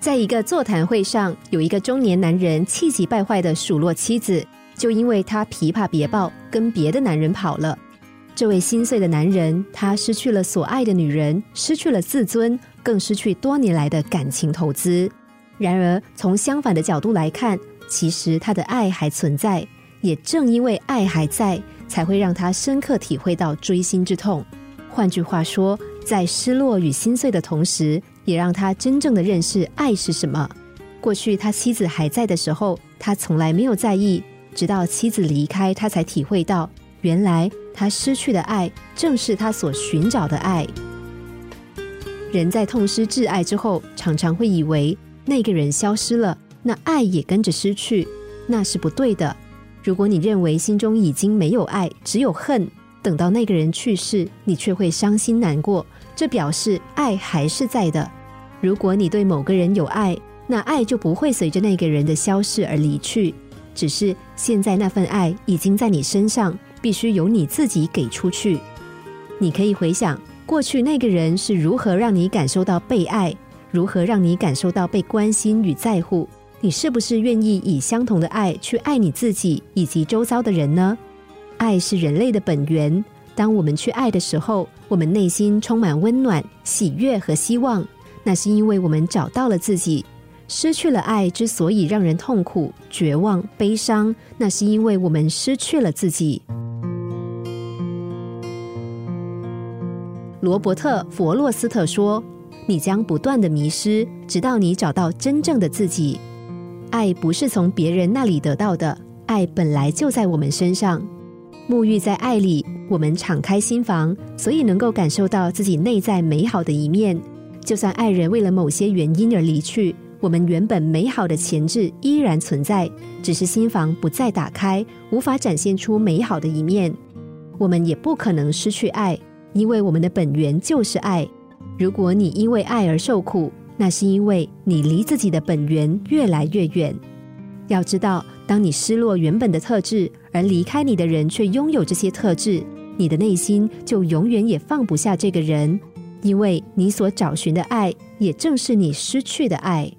在一个座谈会上，有一个中年男人气急败坏的数落妻子，就因为他琵琶别抱，跟别的男人跑了。这位心碎的男人，他失去了所爱的女人，失去了自尊，更失去多年来的感情投资。然而，从相反的角度来看，其实他的爱还存在。也正因为爱还在，才会让他深刻体会到锥心之痛。换句话说，在失落与心碎的同时，也让他真正的认识爱是什么。过去他妻子还在的时候，他从来没有在意，直到妻子离开，他才体会到，原来他失去的爱正是他所寻找的爱。人在痛失挚爱之后，常常会以为那个人消失了，那爱也跟着失去，那是不对的。如果你认为心中已经没有爱，只有恨，等到那个人去世，你却会伤心难过，这表示爱还是在的。如果你对某个人有爱，那爱就不会随着那个人的消逝而离去，只是现在那份爱已经在你身上，必须由你自己给出去。你可以回想过去那个人是如何让你感受到被爱，如何让你感受到被关心与在乎。你是不是愿意以相同的爱去爱你自己以及周遭的人呢？爱是人类的本源。当我们去爱的时候，我们内心充满温暖、喜悦和希望。那是因为我们找到了自己。失去了爱，之所以让人痛苦、绝望、悲伤，那是因为我们失去了自己。罗伯特·弗洛斯特说：“你将不断的迷失，直到你找到真正的自己。”爱不是从别人那里得到的，爱本来就在我们身上。沐浴在爱里，我们敞开心房，所以能够感受到自己内在美好的一面。就算爱人为了某些原因而离去，我们原本美好的潜质依然存在，只是心房不再打开，无法展现出美好的一面。我们也不可能失去爱，因为我们的本源就是爱。如果你因为爱而受苦，那是因为你离自己的本源越来越远。要知道，当你失落原本的特质，而离开你的人却拥有这些特质，你的内心就永远也放不下这个人，因为你所找寻的爱，也正是你失去的爱。